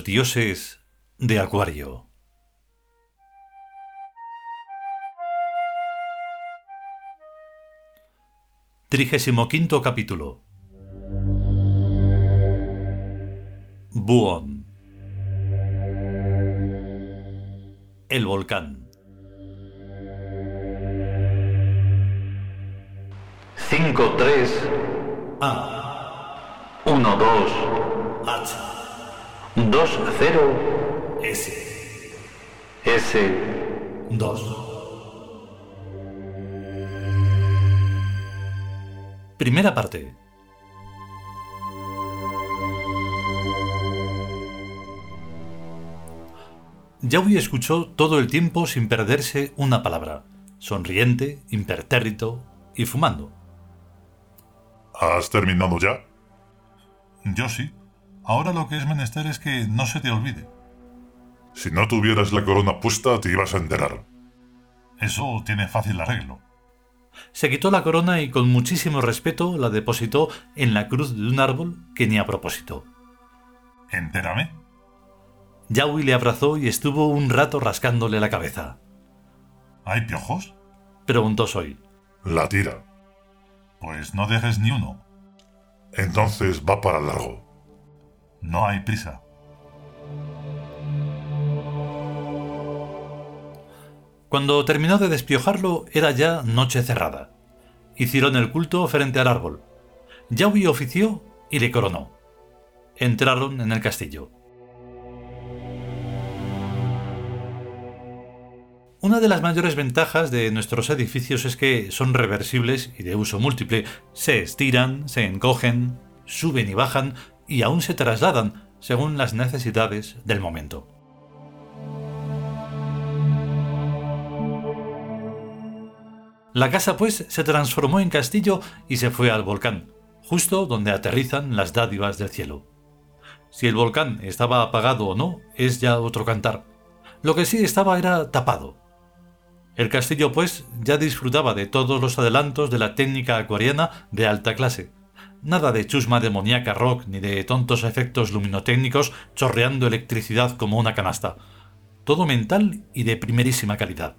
Los dioses de Acuario. Trigésimo quinto capítulo. Buon. El volcán. 5, 3, A. 1, 2, H. 2, 0, S. S. 2. Primera parte. Yaui escuchó todo el tiempo sin perderse una palabra, sonriente, impertérrito y fumando. ¿Has terminado ya? Yo sí. Ahora lo que es menester es que no se te olvide. Si no tuvieras la corona puesta, te ibas a enterar. Eso tiene fácil arreglo. Se quitó la corona y con muchísimo respeto la depositó en la cruz de un árbol que ni a propósito. Entérame. Yaui le abrazó y estuvo un rato rascándole la cabeza. ¿Hay piojos? Preguntó Soy. La tira. Pues no dejes ni uno. Entonces va para largo. No hay prisa. Cuando terminó de despiojarlo era ya noche cerrada. Hicieron el culto frente al árbol. Yaui ofició y le coronó. Entraron en el castillo. Una de las mayores ventajas de nuestros edificios es que son reversibles y de uso múltiple. Se estiran, se encogen, suben y bajan y aún se trasladan según las necesidades del momento. La casa, pues, se transformó en castillo y se fue al volcán, justo donde aterrizan las dádivas del cielo. Si el volcán estaba apagado o no, es ya otro cantar. Lo que sí estaba era tapado. El castillo, pues, ya disfrutaba de todos los adelantos de la técnica acuariana de alta clase. Nada de chusma demoníaca rock ni de tontos efectos luminotécnicos chorreando electricidad como una canasta. Todo mental y de primerísima calidad.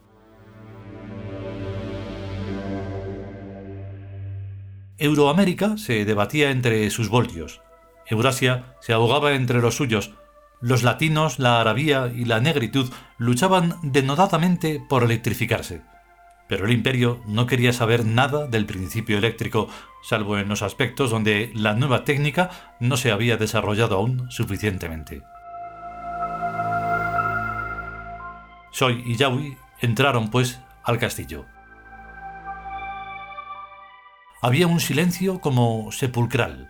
Euroamérica se debatía entre sus voltios. Eurasia se ahogaba entre los suyos. Los latinos, la arabía y la negritud luchaban denodadamente por electrificarse. Pero el imperio no quería saber nada del principio eléctrico, salvo en los aspectos donde la nueva técnica no se había desarrollado aún suficientemente. Soy y Yaui entraron, pues, al castillo. Había un silencio como sepulcral.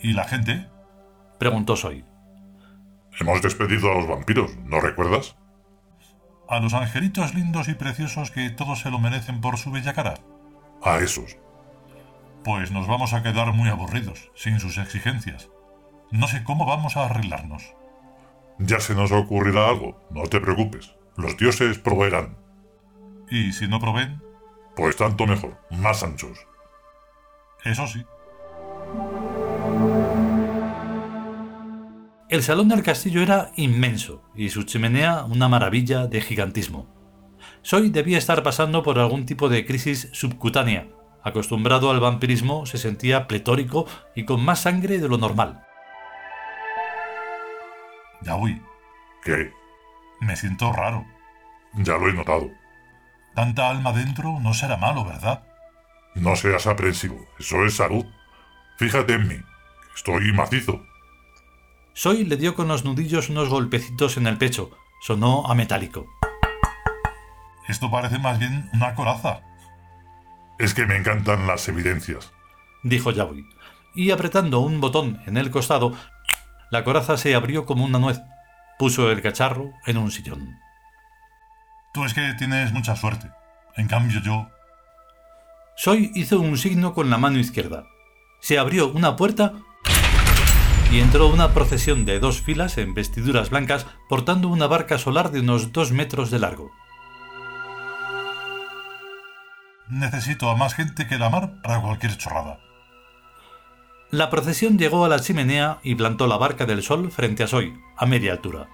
¿Y la gente? Preguntó Soy. Hemos despedido a los vampiros, ¿no recuerdas? ¿A los angelitos lindos y preciosos que todos se lo merecen por su bella cara? A esos. Pues nos vamos a quedar muy aburridos, sin sus exigencias. No sé cómo vamos a arreglarnos. Ya se nos ocurrirá algo, no te preocupes. Los dioses proveerán. Y si no proveen, Pues tanto mejor, más anchos. eso sí. El salón del castillo era inmenso y su chimenea una maravilla de gigantismo. Soy debía estar pasando por algún tipo de crisis subcutánea. Acostumbrado al vampirismo, se sentía pletórico y con más sangre de lo normal. Ya voy. ¿Qué? Me siento raro. Ya lo he notado. Tanta alma dentro no será malo, ¿verdad? No seas aprensivo, eso es salud. Fíjate en mí, estoy macizo. Soy le dio con los nudillos unos golpecitos en el pecho. Sonó a metálico. Esto parece más bien una coraza. Es que me encantan las evidencias. dijo Yaui, y apretando un botón en el costado, la coraza se abrió como una nuez. Puso el cacharro en un sillón. Tú es que tienes mucha suerte. En cambio yo... Soy hizo un signo con la mano izquierda. Se abrió una puerta y entró una procesión de dos filas en vestiduras blancas portando una barca solar de unos dos metros de largo. Necesito a más gente que la mar para cualquier chorrada. La procesión llegó a la chimenea y plantó la barca del sol frente a Soy, a media altura.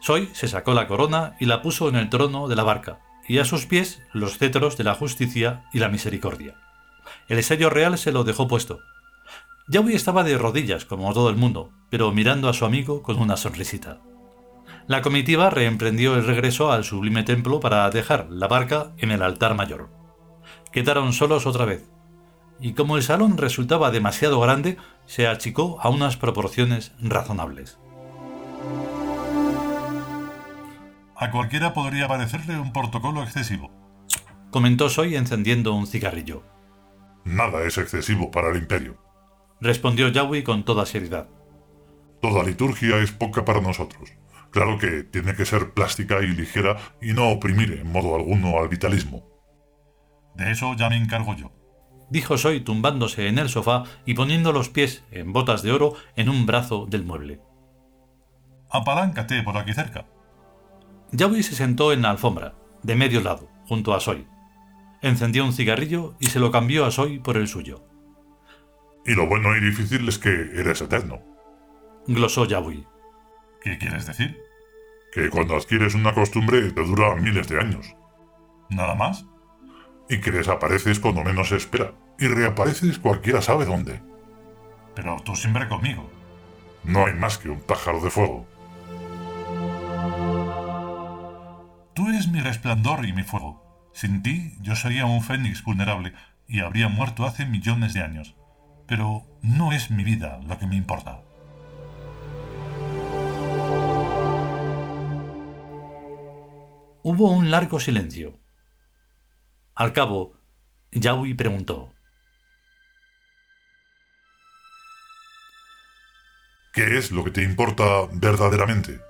Soy se sacó la corona y la puso en el trono de la barca, y a sus pies los cetros de la justicia y la misericordia. El sello real se lo dejó puesto. Yahweh estaba de rodillas, como todo el mundo, pero mirando a su amigo con una sonrisita. La comitiva reemprendió el regreso al sublime templo para dejar la barca en el altar mayor. Quedaron solos otra vez, y como el salón resultaba demasiado grande, se achicó a unas proporciones razonables. A cualquiera podría parecerle un protocolo excesivo, comentó Soy encendiendo un cigarrillo. Nada es excesivo para el imperio, respondió Yahweh con toda seriedad. Toda liturgia es poca para nosotros. Claro que tiene que ser plástica y ligera y no oprimir en modo alguno al vitalismo. De eso ya me encargo yo, dijo Soy tumbándose en el sofá y poniendo los pies en botas de oro en un brazo del mueble. Apaláncate por aquí cerca. Yahweh se sentó en la alfombra, de medio lado, junto a Soy. Encendió un cigarrillo y se lo cambió a Soy por el suyo. Y lo bueno y difícil es que eres eterno. Glosó Yahweh. ¿Qué quieres decir? Que cuando adquieres una costumbre te dura miles de años. ¿Nada más? Y que desapareces cuando menos se espera. Y reapareces cualquiera sabe dónde. Pero tú siempre conmigo. No hay más que un pájaro de fuego. Tú eres mi resplandor y mi fuego. Sin ti yo sería un fénix vulnerable y habría muerto hace millones de años. Pero no es mi vida lo que me importa. Hubo un largo silencio. Al cabo, Yahweh preguntó. ¿Qué es lo que te importa verdaderamente?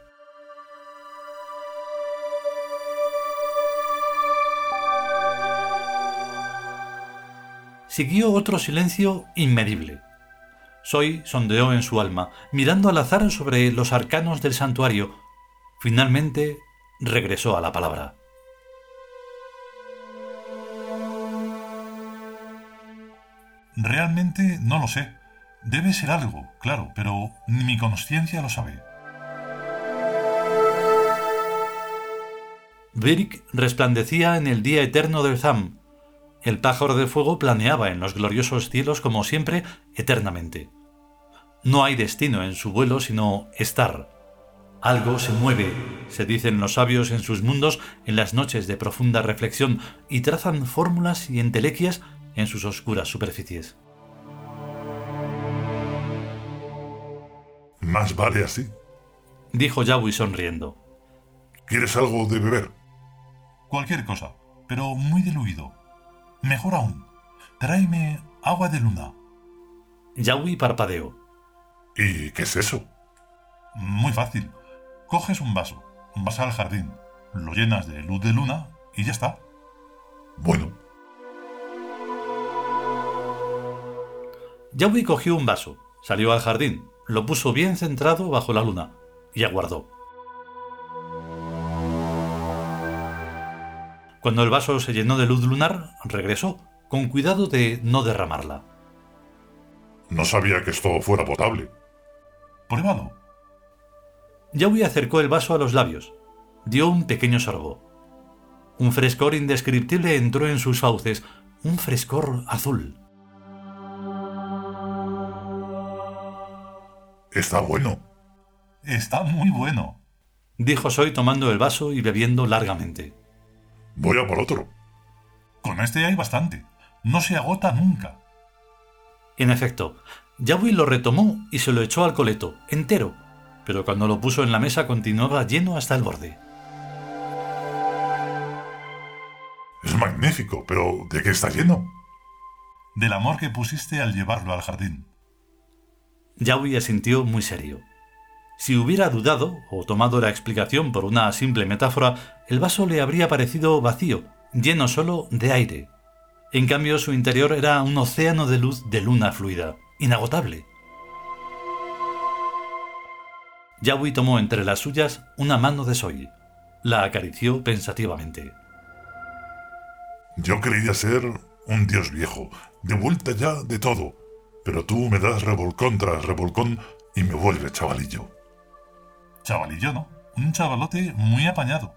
Siguió otro silencio inmedible. Soy sondeó en su alma, mirando al azar sobre los arcanos del santuario. Finalmente regresó a la palabra. Realmente no lo sé. Debe ser algo, claro, pero ni mi conciencia lo sabe. Birk resplandecía en el día eterno del Zam. El pájaro de fuego planeaba en los gloriosos cielos como siempre, eternamente. No hay destino en su vuelo sino estar. Algo se mueve, se dicen los sabios en sus mundos en las noches de profunda reflexión y trazan fórmulas y entelequias en sus oscuras superficies. Más vale así, dijo Yahweh sonriendo. ¿Quieres algo de beber? Cualquier cosa, pero muy diluido. Mejor aún, tráeme agua de luna. Yahweh parpadeó. ¿Y qué es eso? Muy fácil. Coges un vaso, vas al jardín, lo llenas de luz de luna y ya está. Bueno. Yahweh cogió un vaso, salió al jardín, lo puso bien centrado bajo la luna y aguardó. Cuando el vaso se llenó de luz lunar, regresó, con cuidado de no derramarla. No sabía que esto fuera potable. Pruébalo. Yahweh acercó el vaso a los labios. Dio un pequeño sorbo. Un frescor indescriptible entró en sus fauces, un frescor azul. Está bueno. Está muy bueno, dijo Soy tomando el vaso y bebiendo largamente. Voy a por otro. Con este hay bastante. No se agota nunca. En efecto, Yahweh lo retomó y se lo echó al coleto, entero, pero cuando lo puso en la mesa continuaba lleno hasta el borde. Es magnífico, pero ¿de qué está lleno? Del amor que pusiste al llevarlo al jardín. Yahweh asintió muy serio. Si hubiera dudado o tomado la explicación por una simple metáfora, el vaso le habría parecido vacío, lleno solo de aire. En cambio, su interior era un océano de luz de luna fluida, inagotable. Yahweh tomó entre las suyas una mano de Soy. La acarició pensativamente. Yo creía ser un dios viejo, de vuelta ya de todo, pero tú me das revolcón tras revolcón y me vuelve chavalillo. Chavalillo, ¿no? Un chavalote muy apañado.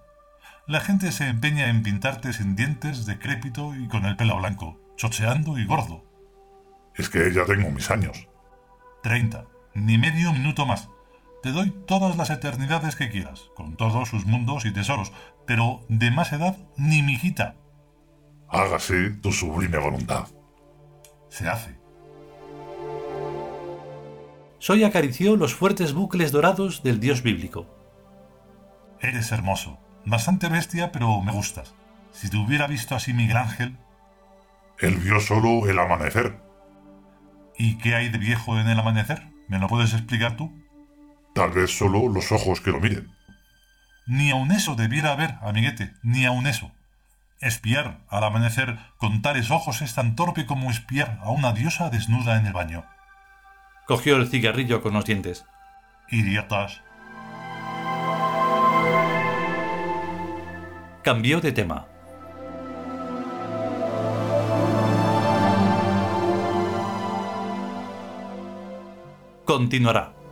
La gente se empeña en pintarte sin dientes, decrépito y con el pelo blanco, chocheando y gordo. Es que ya tengo mis años. Treinta. Ni medio minuto más. Te doy todas las eternidades que quieras, con todos sus mundos y tesoros, pero de más edad ni mijita. Hágase tu sublime voluntad. Se hace. Soy acarició los fuertes bucles dorados del dios bíblico. Eres hermoso. Bastante bestia, pero me gustas. Si te hubiera visto así Miguel Ángel. Él vio solo el amanecer. ¿Y qué hay de viejo en el amanecer? ¿Me lo puedes explicar tú? Tal vez solo los ojos que lo miren. Ni aun eso debiera haber, amiguete, ni aun eso. Espiar al amanecer con tales ojos es tan torpe como espiar a una diosa desnuda en el baño. Cogió el cigarrillo con los dientes. Idiotas. Cambió de tema. Continuará.